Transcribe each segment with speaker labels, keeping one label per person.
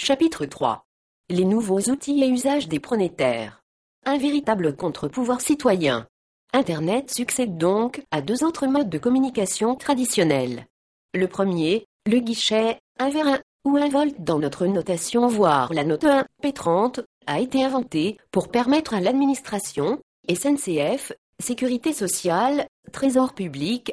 Speaker 1: Chapitre 3. Les nouveaux outils et usages des pronétaires. Un véritable contre-pouvoir citoyen. Internet succède donc à deux autres modes de communication traditionnels. Le premier, le guichet, un vers 1 ou un volt dans notre notation voire la note 1, P30, a été inventé pour permettre à l'administration, SNCF, Sécurité sociale, Trésor public,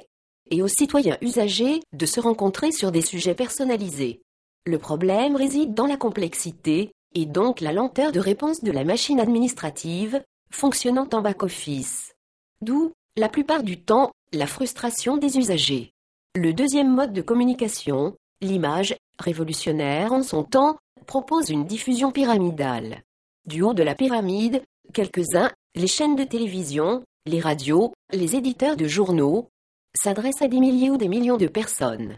Speaker 1: et aux citoyens usagers de se rencontrer sur des sujets personnalisés. Le problème réside dans la complexité, et donc la lenteur de réponse de la machine administrative, fonctionnant en back-office. D'où, la plupart du temps, la frustration des usagers. Le deuxième mode de communication, l'image, révolutionnaire en son temps, propose une diffusion pyramidale. Du haut de la pyramide, quelques-uns, les chaînes de télévision, les radios, les éditeurs de journaux, s'adressent à des milliers ou des millions de personnes.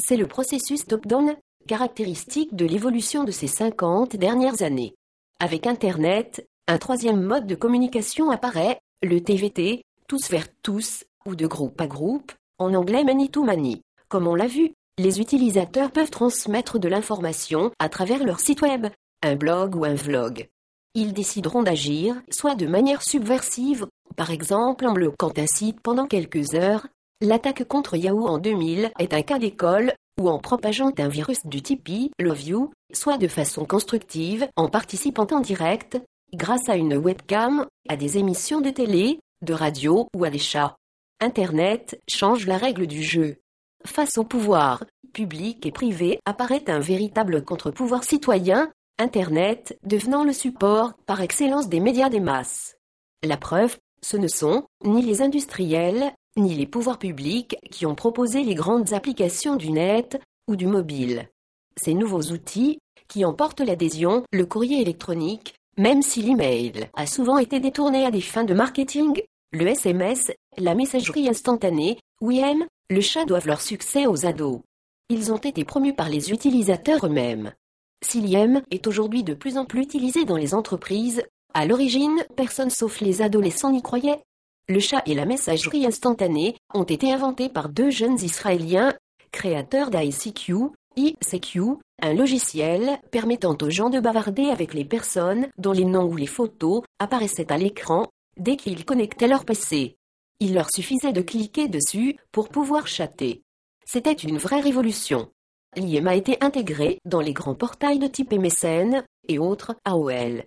Speaker 1: C'est le processus top-down, caractéristique de l'évolution de ces 50 dernières années. Avec Internet, un troisième mode de communication apparaît, le TVT, tous vers tous, ou de groupe à groupe, en anglais many to many. Comme on l'a vu, les utilisateurs peuvent transmettre de l'information à travers leur site web, un blog ou un vlog. Ils décideront d'agir, soit de manière subversive, par exemple en bloquant un site pendant quelques heures. L'attaque contre Yahoo en 2000 est un cas d'école, ou en propageant un virus du Tipeee, Love You, soit de façon constructive, en participant en direct, grâce à une webcam, à des émissions de télé, de radio ou à des chats. Internet change la règle du jeu. Face au pouvoir, public et privé apparaît un véritable contre-pouvoir citoyen, Internet devenant le support par excellence des médias des masses. La preuve, ce ne sont ni les industriels, ni les pouvoirs publics qui ont proposé les grandes applications du net ou du mobile. Ces nouveaux outils, qui emportent l'adhésion, le courrier électronique, même si l'email a souvent été détourné à des fins de marketing, le SMS, la messagerie instantanée, WIM, le chat doivent leur succès aux ados. Ils ont été promus par les utilisateurs eux-mêmes. Siliem est aujourd'hui de plus en plus utilisé dans les entreprises. À l'origine, personne sauf les adolescents n'y croyait. Le chat et la messagerie instantanée ont été inventés par deux jeunes Israéliens, créateurs d'ICQ, ICQ, un logiciel permettant aux gens de bavarder avec les personnes dont les noms ou les photos apparaissaient à l'écran dès qu'ils connectaient leur PC. Il leur suffisait de cliquer dessus pour pouvoir chatter. C'était une vraie révolution. L'IM a été intégré dans les grands portails de type MSN et autres AOL.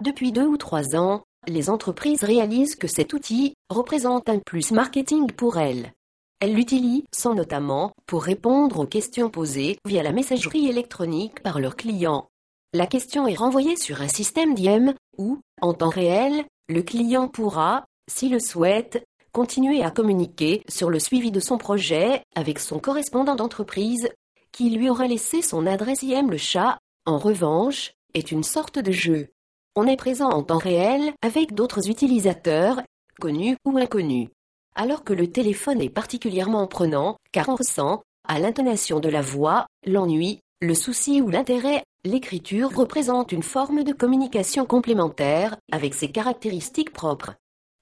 Speaker 1: Depuis deux ou trois ans, les entreprises réalisent que cet outil représente un plus marketing pour elles. Elles l'utilisent notamment pour répondre aux questions posées via la messagerie électronique par leurs clients. La question est renvoyée sur un système d'IM où, en temps réel, le client pourra, s'il le souhaite, continuer à communiquer sur le suivi de son projet avec son correspondant d'entreprise qui lui aura laissé son adresse IM le chat, en revanche, est une sorte de jeu. On est présent en temps réel avec d'autres utilisateurs, connus ou inconnus. Alors que le téléphone est particulièrement prenant, car on ressent, à l'intonation de la voix, l'ennui, le souci ou l'intérêt, l'écriture représente une forme de communication complémentaire, avec ses caractéristiques propres.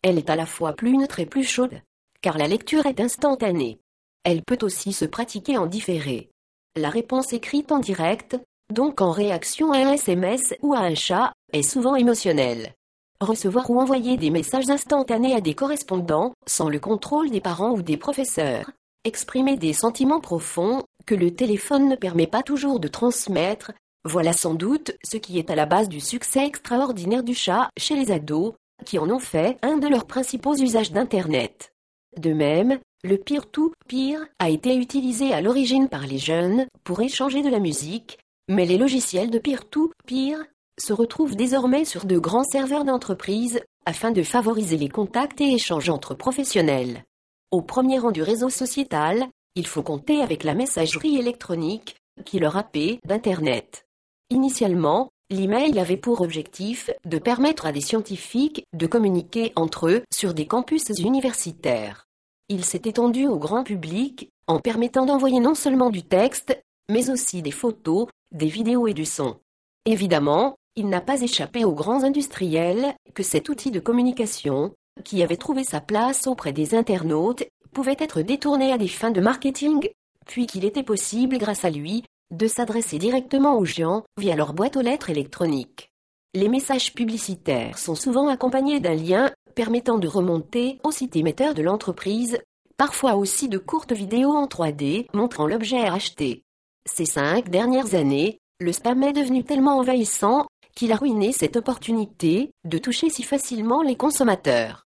Speaker 1: Elle est à la fois plus neutre et plus chaude, car la lecture est instantanée. Elle peut aussi se pratiquer en différé. La réponse écrite en direct, donc en réaction à un SMS ou à un chat, est souvent émotionnelle. Recevoir ou envoyer des messages instantanés à des correspondants, sans le contrôle des parents ou des professeurs. Exprimer des sentiments profonds, que le téléphone ne permet pas toujours de transmettre, voilà sans doute ce qui est à la base du succès extraordinaire du chat chez les ados, qui en ont fait un de leurs principaux usages d'Internet. De même, le peer-to-peer a été utilisé à l'origine par les jeunes pour échanger de la musique, mais les logiciels de peer-to-peer se retrouvent désormais sur de grands serveurs d'entreprise afin de favoriser les contacts et échanges entre professionnels. Au premier rang du réseau sociétal, il faut compter avec la messagerie électronique, qui leur a d'Internet. Initialement, L'email avait pour objectif de permettre à des scientifiques de communiquer entre eux sur des campus universitaires. Il s'est étendu au grand public en permettant d'envoyer non seulement du texte, mais aussi des photos, des vidéos et du son. Évidemment, il n'a pas échappé aux grands industriels que cet outil de communication, qui avait trouvé sa place auprès des internautes, pouvait être détourné à des fins de marketing, puis qu'il était possible grâce à lui de s'adresser directement aux gens via leur boîte aux lettres électronique. Les messages publicitaires sont souvent accompagnés d'un lien permettant de remonter au site émetteur de l'entreprise, parfois aussi de courtes vidéos en 3D montrant l'objet à acheter. Ces cinq dernières années, le spam est devenu tellement envahissant qu'il a ruiné cette opportunité de toucher si facilement les consommateurs.